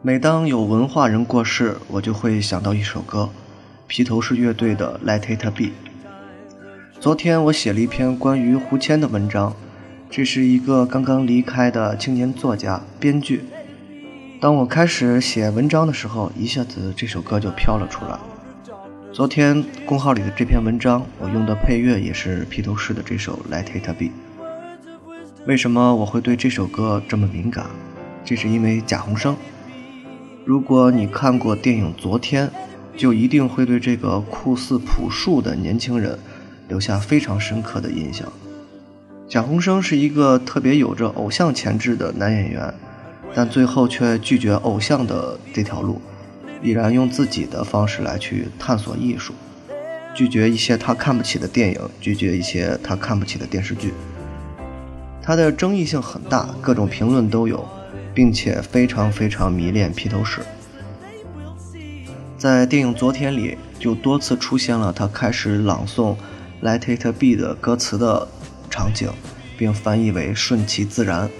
每当有文化人过世，我就会想到一首歌，披头士乐队的《Let It Be》。昨天我写了一篇关于胡谦的文章，这是一个刚刚离开的青年作家、编剧。当我开始写文章的时候，一下子这首歌就飘了出来。昨天公号里的这篇文章，我用的配乐也是披头士的这首《Let It Be》。为什么我会对这首歌这么敏感？这是因为贾宏声。如果你看过电影《昨天》，就一定会对这个酷似朴树的年轻人留下非常深刻的印象。贾宏声是一个特别有着偶像潜质的男演员，但最后却拒绝偶像的这条路，毅然用自己的方式来去探索艺术，拒绝一些他看不起的电影，拒绝一些他看不起的电视剧。他的争议性很大，各种评论都有。并且非常非常迷恋披头士，在电影《昨天》里就多次出现了他开始朗诵《Let It Be》的歌词的场景，并翻译为“顺其自然”。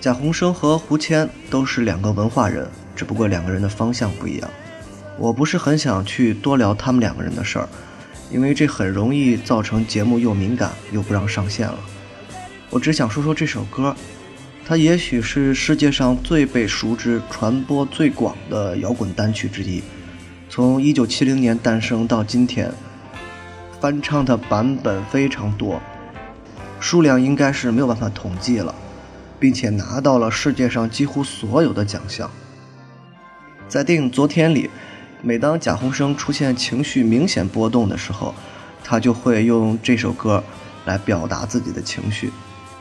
贾宏声和胡谦都是两个文化人，只不过两个人的方向不一样。我不是很想去多聊他们两个人的事儿，因为这很容易造成节目又敏感又不让上线了。我只想说说这首歌。它也许是世界上最被熟知、传播最广的摇滚单曲之一。从1970年诞生到今天，翻唱的版本非常多，数量应该是没有办法统计了，并且拿到了世界上几乎所有的奖项。在电影《昨天》里，每当贾宏声出现情绪明显波动的时候，他就会用这首歌来表达自己的情绪。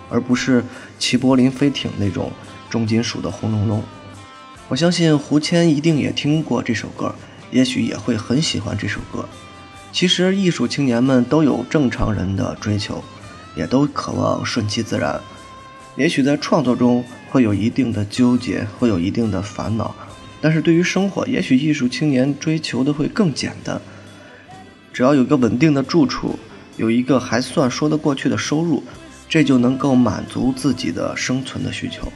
而不是齐柏林飞艇那种重金属的轰隆隆。我相信胡谦一定也听过这首歌，也许也会很喜欢这首歌。其实艺术青年们都有正常人的追求，也都渴望顺其自然。也许在创作中会有一定的纠结，会有一定的烦恼，但是对于生活，也许艺术青年追求的会更简单。只要有个稳定的住处，有一个还算说得过去的收入。这就能够满足自己的生存的需求。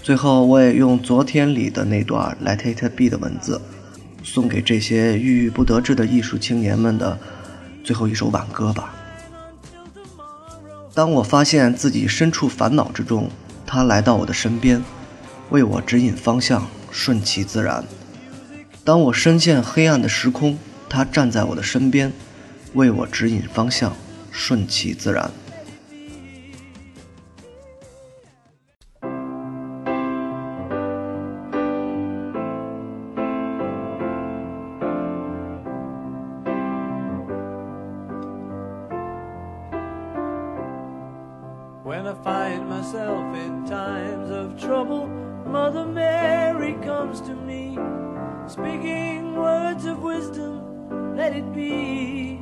最后，我也用昨天里的那段 “Let It Be” 的文字，送给这些郁郁不得志的艺术青年们的最后一首挽歌吧。当我发现自己身处烦恼之中，他来到我的身边，为我指引方向，顺其自然；当我深陷黑暗的时空，他站在我的身边，为我指引方向。顺其自然。When I find myself in times of trouble, Mother Mary comes to me, speaking words of wisdom, let it be.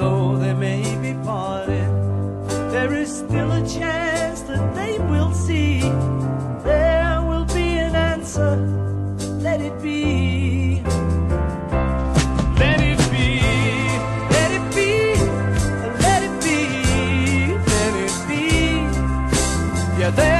though they may be parted, there is still a chance that they will see. There will be an answer, let it be. Let it be, let it be, let it be, let it be. Yeah, there